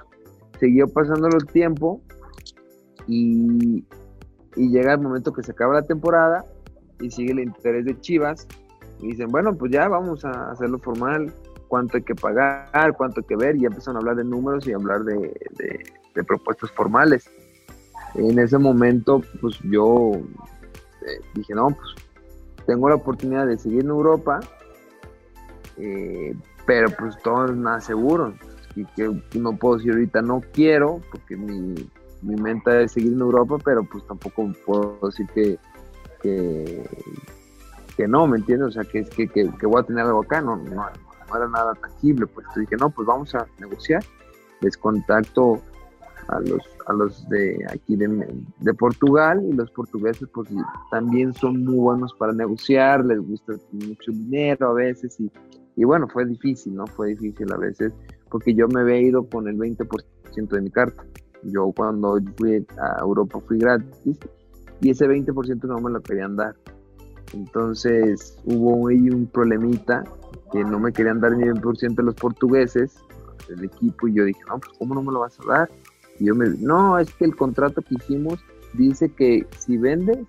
Siguió pasando el tiempo y, llega el momento que se acaba la temporada y sigue el interés de Chivas. Y dicen, bueno, pues ya vamos a hacerlo formal cuánto hay que pagar, cuánto hay que ver, y ya empezaron a hablar de números y hablar de propuestas formales. En ese momento, pues yo eh, dije, no, pues tengo la oportunidad de seguir en Europa, eh, pero pues todo es nada seguro. Que no puedo decir ahorita no quiero, porque mi, mi meta es seguir en Europa, pero pues tampoco puedo decir que, que, que no, ¿me entiendes? O sea, que, que, que, voy a tener algo acá, no, no, no era nada tangible, pues entonces dije, no, pues vamos a negociar. Les contacto a los, a los de aquí de, de, Portugal y los portugueses pues también son muy buenos para negociar, les gusta mucho dinero a veces y, y bueno, fue difícil, ¿no? Fue difícil a veces porque yo me había ido con el 20% de mi carta. Yo cuando fui a Europa fui gratis y ese 20% no me lo querían dar. Entonces hubo ahí un problemita que no me querían dar ni el por ciento los portugueses, el equipo, y yo dije, no, pues ¿cómo no me lo vas a dar? Y yo me no, es que el contrato que hicimos dice que si vende,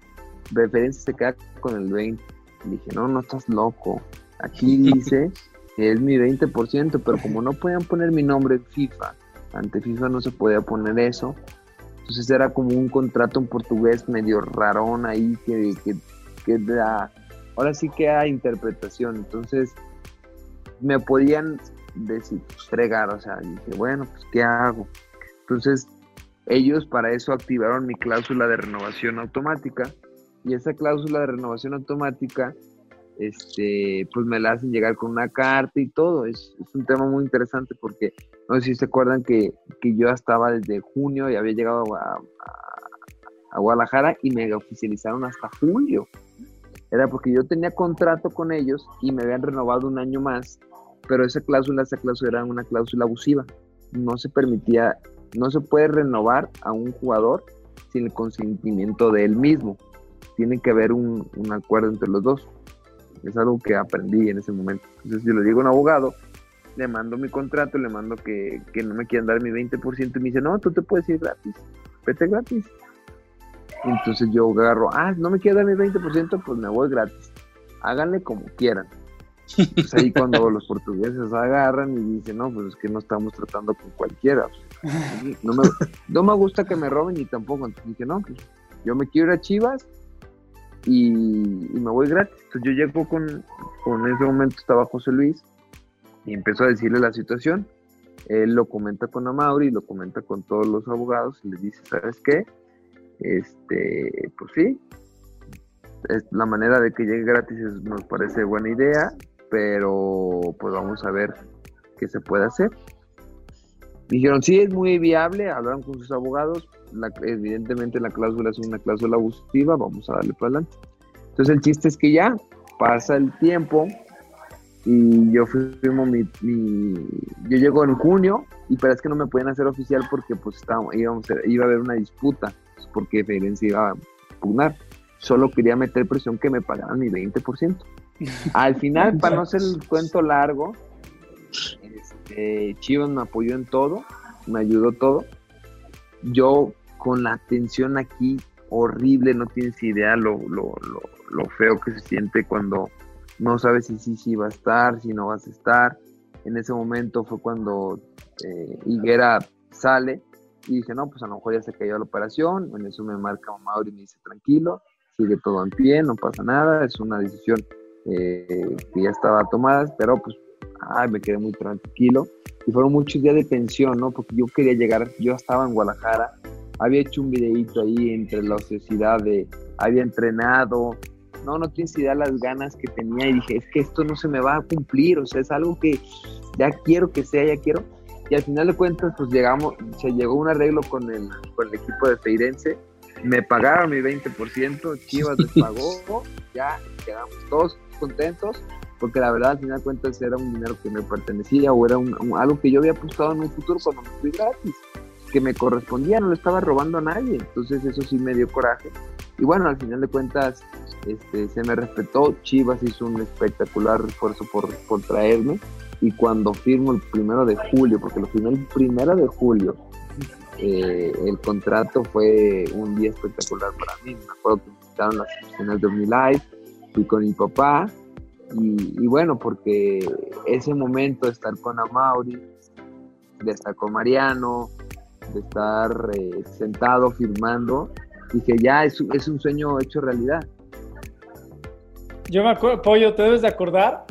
referencia se queda con el 20. Y dije, no, no estás loco. Aquí dice es mi 20%, pero como no podían poner mi nombre en FIFA, ante FIFA no se podía poner eso, Entonces era como un contrato en portugués medio rarón ahí que, que, que da, ahora sí que hay interpretación. Entonces me podían decir, fregar, o sea, dije, bueno, pues ¿qué hago? Entonces ellos para eso activaron mi cláusula de renovación automática y esa cláusula de renovación automática este, pues me la hacen llegar con una carta y todo. Es, un tema muy interesante porque no sé si se acuerdan que, yo estaba desde junio y había llegado a, a, Guadalajara y me oficializaron hasta julio. Era porque yo tenía contrato con ellos y me habían renovado un año más, pero esa cláusula, esa cláusula era una cláusula abusiva. No se permitía, no se puede renovar a un jugador sin el consentimiento de él mismo. Tiene que haber un, un acuerdo entre los dos. Es algo que aprendí en ese momento. Entonces, yo le digo a un abogado, le mando mi contrato, le mando que, no me quieran dar mi 20% y me dice, no, tú te puedes ir gratis, vete gratis. Entonces yo agarro, ah, no me quiere dar mi 20%, pues me voy gratis. Háganle como quieran. Entonces ahí cuando los portugueses agarran y dicen, no, pues es que no estamos tratando con cualquiera. No me, no me gusta que me roben ni tampoco. Entonces dije, no, pues yo me quiero ir a Chivas, y, me voy gratis. Entonces yo llego con, con ese momento estaba José Luis y empezó a decirle la situación. Él lo comenta con Amauri, lo comenta con todos los abogados y le dice, ¿sabes qué? Este, pues sí, es, la manera de que llegue gratis nos parece buena idea, pero pues vamos a ver qué se puede hacer. Dijeron, sí, es muy viable, hablaron con sus abogados, evidentemente la cláusula es una cláusula abusiva, vamos a darle para adelante. Entonces el chiste es que ya pasa el tiempo y yo firmo mi, yo llego en junio y es que no me pueden hacer oficial porque pues estábamos, íbamos iba a haber una disputa pues, porque Ferencia iba a pugnar. Solo quería meter presión que me pagaran mi 20%. Al final, para no hacer el cuento largo, este, Chivas me apoyó en todo, me ayudó todo yo con la tensión aquí horrible, no tienes idea lo, lo, lo, feo que se siente cuando no sabes si sí, sí va a estar, si no vas a estar. En ese momento fue cuando eh, Higuera sale y dije, no, pues a lo mejor ya se cayó la operación. En eso me marca Mauri y me dice, tranquilo, sigue todo en pie, no pasa nada, es una decisión eh, que ya estaba tomada, pero pues ay, me quedé muy tranquilo y fueron muchos días de tensión, ¿no? Porque yo quería llegar, yo estaba en Guadalajara, había hecho un videito ahí entre la sociedad de, había entrenado, no, no tienes idea las ganas que tenía y dije, es que esto no se me va a cumplir, o sea, es algo que ya quiero que sea, ya quiero. Y al final de cuentas, pues llegamos, se llegó un arreglo con el, con el equipo de Feirense, me pagaron mi 20%, Chivas les pagó, ya quedamos todos contentos porque la verdad al final de cuentas era un dinero que me pertenecía o era un, algo que yo había apostado en un futuro cuando me fui gratis, que me correspondía, no le estaba robando a nadie, entonces eso sí me dio coraje. Y bueno, al final de cuentas este, se me respetó, Chivas hizo un espectacular esfuerzo por, por traerme y cuando firmo el primero de julio, porque lo firmé el primero de julio, eh, el contrato fue un día espectacular para mí. Me acuerdo que me invitaron las oficinas de OmniLife, fui con mi papá, y, bueno, porque ese momento de estar con Amauri, de estar con Mariano, de estar eh, sentado firmando, dije, ya es, es un sueño hecho realidad. Yo me acuerdo, Pollo, ¿te debes de acordar?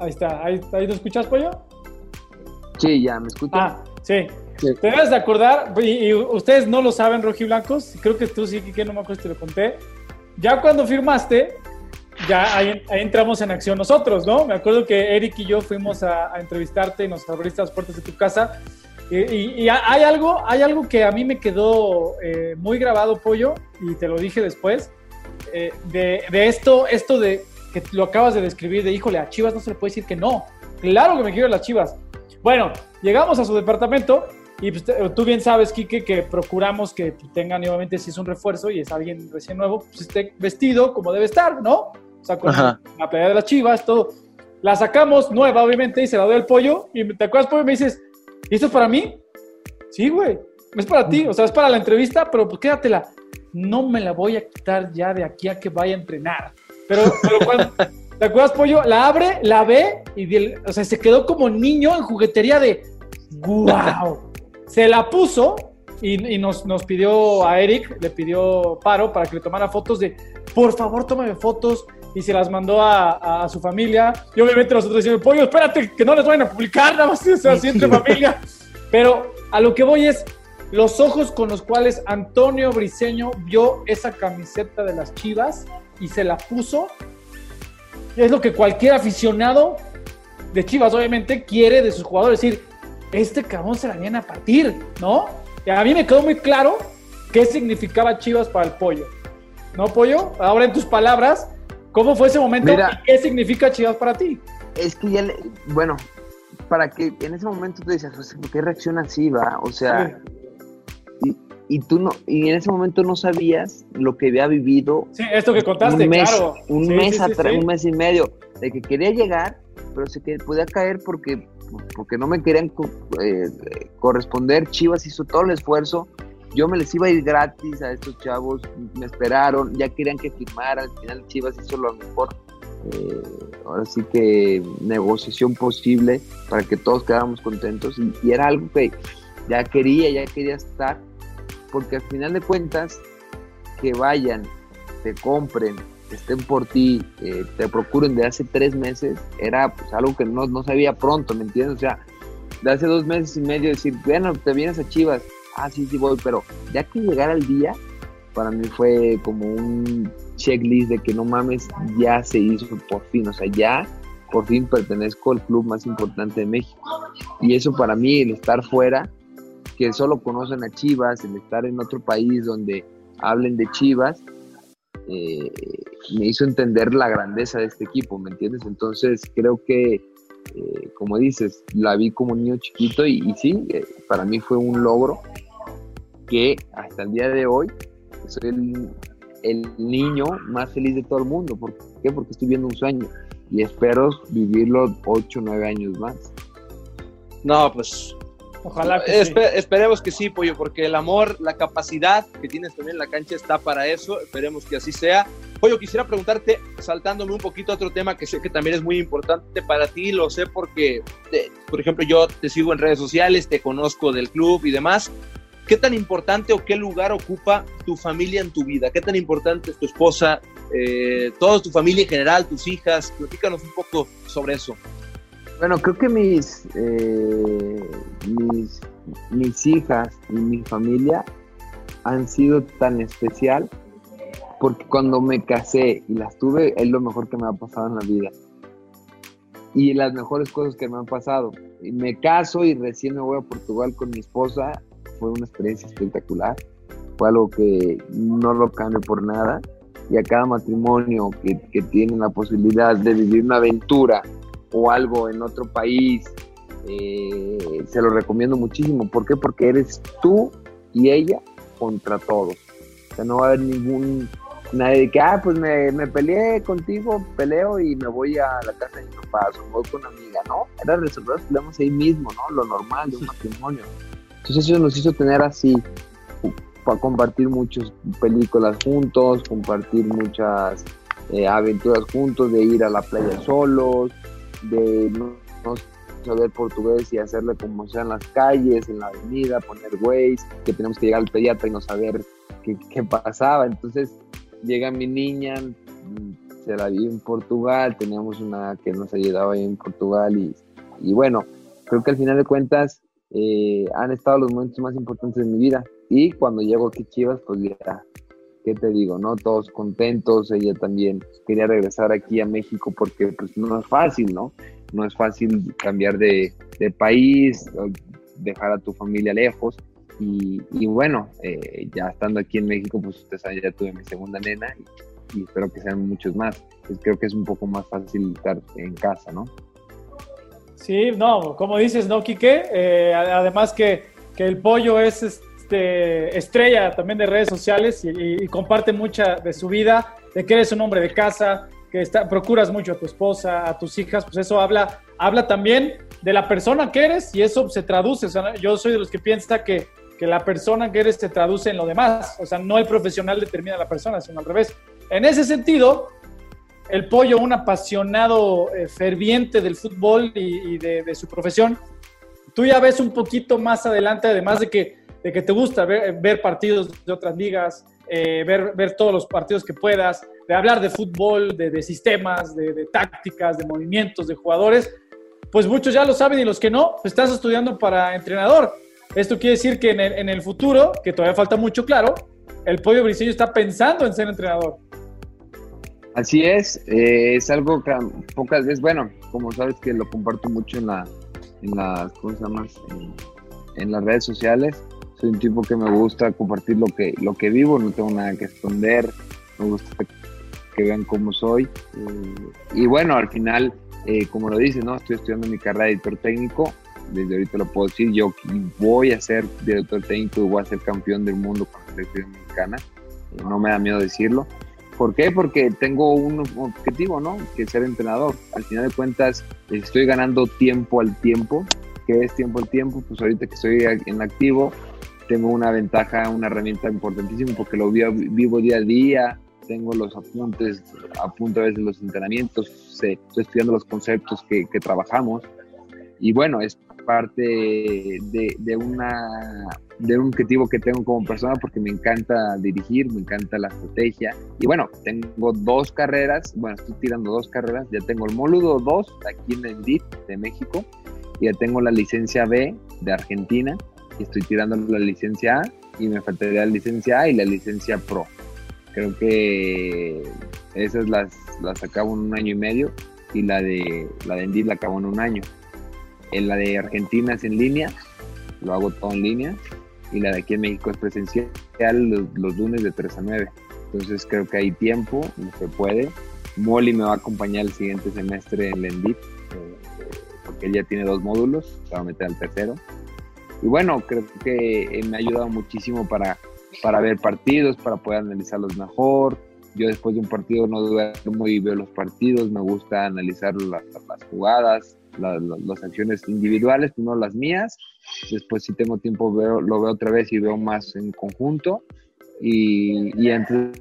Ahí está, ahí, ahí ¿lo escuchas, Pollo? Sí, ya, ¿me escuchas? Ah, sí. Te debes de acordar, y, ustedes no lo saben, rojiblancos, creo que tú sí, que no me acuerdo si te lo conté. Ya cuando firmaste, ya ahí, entramos en acción nosotros, ¿no? Me acuerdo que Eric y yo fuimos a, entrevistarte y nos abriste las puertas de tu casa. Y, hay, algo, hay algo que a mí me quedó eh, muy grabado, Pollo, y te lo dije después, eh, de, esto, esto de que lo acabas de describir, de híjole, a Chivas no se le puede decir que no. Claro que me quiero a las Chivas. Bueno, llegamos a su departamento y pues, tú bien sabes, Quique, que procuramos que tengan, nuevamente, si es un refuerzo y es alguien recién nuevo, pues esté vestido como debe estar, ¿no? O sea, con la playa de las chivas, todo. La sacamos nueva, obviamente, y se la doy al pollo. Y te acuerdas, pollo, me dices, ¿y esto es para mmí? Sí, güey. Es para ti, o sea, es para la entrevista, pero pues quédatela. No me la voy a quitar ya de aquí a que vaya a entrenar. Pero, pero cuando, ¿te acuerdas, pollo? La abre, la ve y, o sea, se quedó como niño en juguetería de, ¡guau! se la puso y, nos, nos, pidió a Eric, le pidió Paro para que le tomara fotos de, por favor, tómame fotos. Y se las mandó a, a su familia. Y obviamente nosotros decimos, pollo, espérate, que no les vayan a publicar, nada más así entre familia. Pero a lo que voy es los ojos con los cuales Antonio Briseño vio esa camiseta de las Chivas y se la puso. Es lo que cualquier aficionado de Chivas, obviamente, quiere de sus jugadores. decir, este cabrón se la viene a partir, ¿no? Y a mí me quedó muy claro qué significaba Chivas para el pollo. ¿No, pollo? Ahora en tus palabras, ¿cómo fue ese momento y qué significa Chivas para ti? Es que ya, le, bueno, para que en ese momento tú decías, ¿por qué reacciona así, va? O sea, y, tú no, y en ese momento no sabías lo que había vivido. Sí, esto que contaste, un mes, claro. Un mes atrás, un mes y medio, de que quería llegar, pero se que podía caer porque, porque no me querían eh, corresponder. Chivas hizo todo el esfuerzo. Yo me les iba a ir gratis a estos chavos, me esperaron, ya querían que firmara, al final Chivas hizo lo mejor eh, ahora sí que negociación posible para que todos quedáramos contentos y, era algo que ya quería, ya quería estar, porque al final de cuentas que vayan, te compren, estén por ti, eh, te procuren de hace tres meses, era pues algo que no, no sabía pronto, ¿me entiendes? O sea, de hace dos meses y medio decir, bueno, te vienes a Chivas, ah, sí, sí voy, pero ya que llegara el día, para mí fue como un checklist de que no mames, ya se hizo por fin, o sea, ya por fin pertenezco al club más importante de México. Y eso para mí, el estar fuera, que solo conocen a Chivas, el estar en otro país donde hablen de Chivas, eh, me hizo entender la grandeza de este equipo, ¿me entiendes? Entonces creo que, eh, como dices, la vi como un niño chiquito y, sí, eh, para mí fue un logro que hasta el día de hoy soy el, el niño más feliz de todo el mundo. ¿Por qué? Porque estoy viendo un sueño y espero vivirlo 8 o 9 años más. No, pues Ojalá que Esperemos que sí, Pollo, porque el amor, la capacidad que tienes también en la cancha está para eso. Esperemos que así sea. Pollo, quisiera preguntarte, saltándome un poquito a otro tema que sé que también es muy importante para ti, lo sé porque, por ejemplo, yo te sigo en redes sociales, te conozco del club y demás. ¿Qué tan importante o qué lugar ocupa tu familia en tu vida? ¿Qué tan importante es tu esposa, eh, toda tu familia en general, tus hijas? Platícanos un poco sobre eso. Bueno, creo que mis, eh, mis, mis hijas y mi familia han sido tan especial porque cuando me casé y las tuve es lo mejor que me ha pasado en la vida y las mejores cosas que me han pasado. Y me caso y recién me voy a Portugal con mi esposa fue una experiencia espectacular, fue algo que no lo cambio por nada y a cada matrimonio que, que tiene la posibilidad de vivir una aventura o algo en otro país, eh, se lo recomiendo muchísimo. ¿Por qué? Porque eres tú y ella contra todos. O sea, no va a haber ningún, nadie de que, ah, pues me, me peleé contigo, peleo y me voy a la casa de mi papá, o me voy con una amiga, ¿no? Era resolver los problemas ahí mismo, ¿no? Lo normal de un matrimonio. Entonces eso nos hizo tener así, para compartir muchas películas juntos, compartir muchas eh, aventuras juntos, de ir a la playa solos, de no, saber portugués y hacerle como sea en las calles, en la avenida, poner ways, que tenemos que llegar al pediatra y no saber qué, pasaba. Entonces llega mi niña, se la vi en Portugal, teníamos una que nos ayudaba ahí en Portugal y bueno, creo que al final de cuentas eh, han estado los momentos más importantes de mi vida. Y cuando llego aquí Chivas, pues ya, ¿qué te digo? no Todos contentos, ella también quería regresar aquí a México porque pues no es fácil, ¿no? No es fácil cambiar de, país, dejar a tu familia lejos. Y, bueno, eh, ya estando aquí en México, pues usted sabe, ya tuve mi segunda nena y, y espero que sean muchos más. Pues creo que es un poco más fácil estar en casa, ¿no? Sí, no, como dices, ¿no, Quique? Eh, además que, que, el pollo es este, estrella también de redes sociales y, comparte mucha de su vida, de que eres un hombre de casa, que está, procuras mucho a tu esposa, a tus hijas, pues eso habla, habla también de la persona que eres y eso se traduce. Yo soy de los que piensa que, que la persona que eres se traduce en lo demás. O sea, no el profesional determina a la persona, sino al revés. En ese sentido, el pollo, un apasionado eh, ferviente del fútbol y, de, su profesión, tú ya ves un poquito más adelante, además de que, de que te gusta ver, partidos de otras ligas, eh, ver, ver todos los partidos que puedas, de hablar de fútbol, de, sistemas, de, tácticas, de movimientos, de jugadores, pues muchos ya lo saben y los que no, pues estás estudiando para entrenador. Esto quiere decir que en el, en el futuro, que todavía falta mucho claro, el Pollo Briseño está pensando en ser entrenador. Así es, eh, es algo que pocas veces, bueno, como sabes que lo comparto mucho en, la, en las, ¿cómo se llama? En, las redes sociales. Soy un tipo que me gusta compartir lo que, lo que vivo, no tengo nada que esconder, me gusta que vean cómo soy. Eh, y bueno, al final, eh, como lo dice, ¿no? Estoy estudiando mi carrera de editor técnico, desde ahorita lo puedo decir, yo voy a ser director técnico y voy a ser campeón del mundo con la selección mexicana, no me da miedo decirlo. ¿Por qué? Porque tengo un objetivo, ¿no? Que ser entrenador. Al final de cuentas, estoy ganando tiempo al tiempo. ¿Qué es tiempo al tiempo? Pues ahorita que estoy en activo, tengo una ventaja, una herramienta importantísima porque lo vivo día a día, tengo los apuntes, apunto a veces los entrenamientos, estoy estudiando los conceptos que, que trabajamos. Y bueno, es parte de, una, de un objetivo que tengo como persona porque me encanta dirigir, me encanta la estrategia. Y bueno, tengo dos carreras, bueno, estoy tirando dos carreras, ya tengo el módulo 2 aquí en el DIT de México, y ya tengo la licencia B de Argentina, y estoy tirando la licencia A, y me faltaría la licencia A y la licencia Pro. Creo que esas las, las acabo en un año y medio, y la de, la de la acabo en un año. En la de Argentina es en línea, lo hago todo en línea. Y la de aquí en México es presencial los, lunes de 3 a 9. Entonces creo que hay tiempo, se puede. Molly me va a acompañar el siguiente semestre en Lendit, eh, porque ella tiene dos módulos, se va a meter al tercero. Y bueno, creo que me ha ayudado muchísimo para, para ver partidos, para poder analizarlos mejor. Yo después de un partido no duermo y veo los partidos, me gusta analizar las jugadas, las acciones individuales, primero las mías, después si tengo tiempo veo, lo veo otra vez y veo más en conjunto y, y entre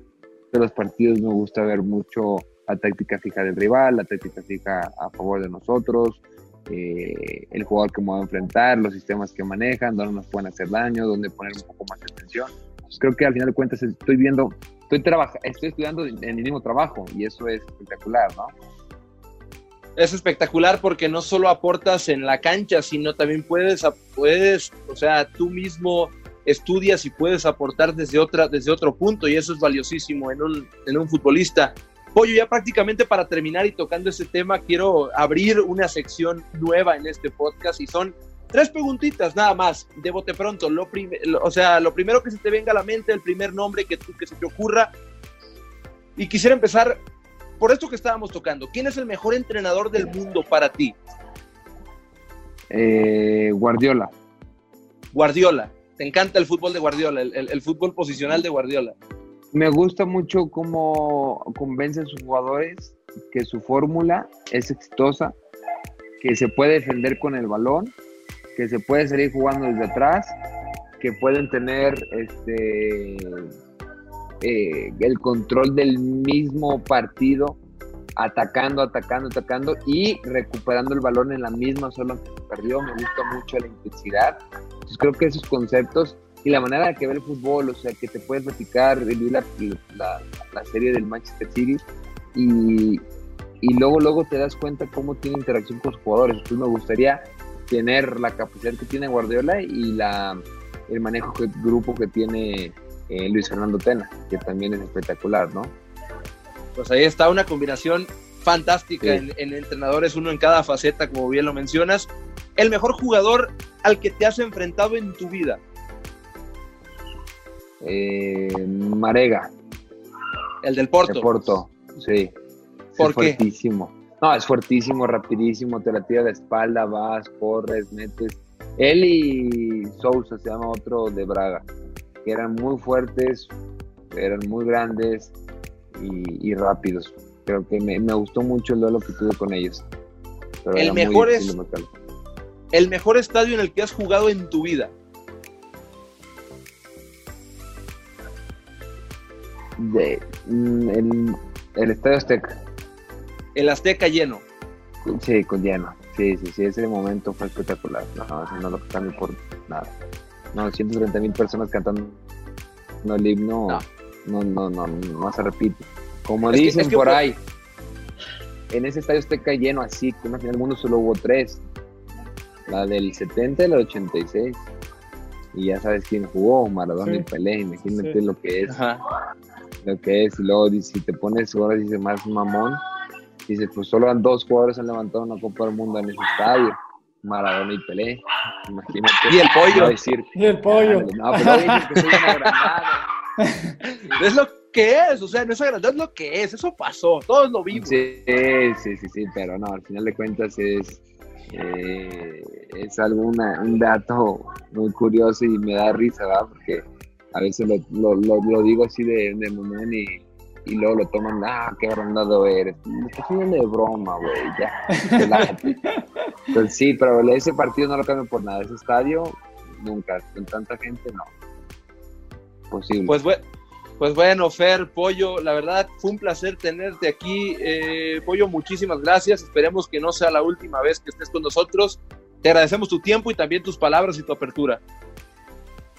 los partidos me gusta ver mucho la táctica fija del rival, la táctica fija a favor de nosotros, eh, el jugador que me va a enfrentar, los sistemas que manejan, dónde nos pueden hacer daño, dónde poner un poco más de atención. creo que al final de cuentas estoy viendo, estoy, estoy estudiando en el mismo trabajo y eso es espectacular, ¿no? Es espectacular porque no solo aportas en la cancha, sino también puedes, puedes, o sea, tú mismo estudias y puedes aportar desde, otra, desde otro punto y eso es valiosísimo en un, en un futbolista. Pollo, ya prácticamente para terminar y tocando ese tema, quiero abrir una sección nueva en este podcast y son tres preguntitas nada más, de bote pronto. Lo, o sea, lo primero que se te venga a la mente, el primer nombre que, que se te ocurra. Y quisiera empezar por esto que estábamos tocando, ¿quién es el mejor entrenador del mundo para ti? Eh, Guardiola. Guardiola. Te encanta el fútbol de Guardiola, el, fútbol posicional de Guardiola. Me gusta mucho cómo convence a sus jugadores que su fórmula es exitosa, que se puede defender con el balón, que se puede salir jugando desde atrás, que pueden tener este eh, el control del mismo partido, atacando, atacando, atacando y recuperando el balón en la misma zona que perdió. Me gusta mucho la intensidad. Entonces creo que esos conceptos y la manera de que ve el fútbol, o sea, que te puedes platicar, la, la, la serie del Manchester City y, y luego, luego te das cuenta cómo tiene interacción con los jugadores. Entonces me gustaría tener la capacidad que tiene Guardiola y la, el manejo que, grupo que tiene eh, Luis Fernando Tena, que también es espectacular, ¿no? Pues ahí está una combinación fantástica en, entrenadores, uno en cada faceta, como bien lo mencionas. El mejor jugador al que te has enfrentado en tu vida. Eh, Marega. El del Porto. El Porto, sí. ¿Por es fuertísimo. No, es fuertísimo, rapidísimo, te la tira de espalda, vas, corres, metes. Él y Sousa se llama otro de Braga que eran muy fuertes, eran muy grandes y, rápidos. Creo que me, gustó mucho el duelo que tuve con ellos. el mejor es el mejor estadio en el que has jugado en tu vida. De, mm, el, el Estadio Azteca. El Azteca lleno. Sí, con lleno. Sí, sí, sí, ese momento fue espectacular. No, no lo cambio por nada. No, 130 mil personas cantando el himno, no, no, no, no, no se repite. Como dicen por ahí, en ese estadio Azteca lleno así, que una final del mundo solo hubo tres. La del 70 y la del 86. Y ya sabes quién jugó, Maradona y Pelé, imagínate lo que es. Lo que es, y luego si te pones ahora dice más mamón, dice pues solo han dos jugadores han levantado una Copa del Mundo en ese estadio. Maradona y Pelé, imagínate. Y el pollo. Decir, y el pollo. No, pero que soy es lo que es, o sea, no es agrandado, es lo que es, eso pasó, todos lo vimos. Sí, sí, sí, sí, pero no, al final de cuentas es, eh, es alguna, un dato muy curioso y me da risa, ¿verdad? Porque a veces lo, lo, lo, digo así de, de momento y, y, luego lo toman, ah, qué agrandado eres. Me estás haciendo de broma, güey, ya. Entonces sí, pero ese partido no lo cambio por nada, ese estadio, nunca, con tanta gente, no. Posible. Pues bueno pues bueno, Fer, Pollo, la verdad fue un placer tenerte aquí. Eh, Pollo, muchísimas gracias. Esperemos que no sea la última vez que estés con nosotros. Te agradecemos tu tiempo y también tus palabras y tu apertura.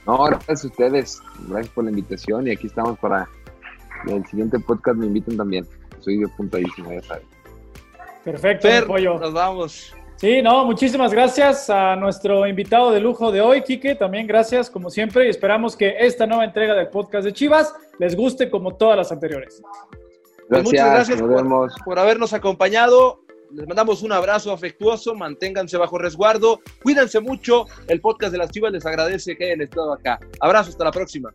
No, gracias a ustedes. Gracias por la invitación y aquí estamos para el siguiente podcast. Me invitan también. Soy apuntadísimo, ya sabes. Perfecto, Fer, Pollo. Nos vamos. Sí, no, muchísimas gracias a nuestro invitado de lujo de hoy, Quique. También gracias, como siempre, y esperamos que esta nueva entrega del podcast de Chivas les guste como todas las anteriores. Pues muchas gracias por, habernos acompañado. Les mandamos un abrazo afectuoso, manténganse bajo resguardo, cuídense mucho. El podcast de las Chivas les agradece que hayan estado acá. Abrazo, hasta la próxima.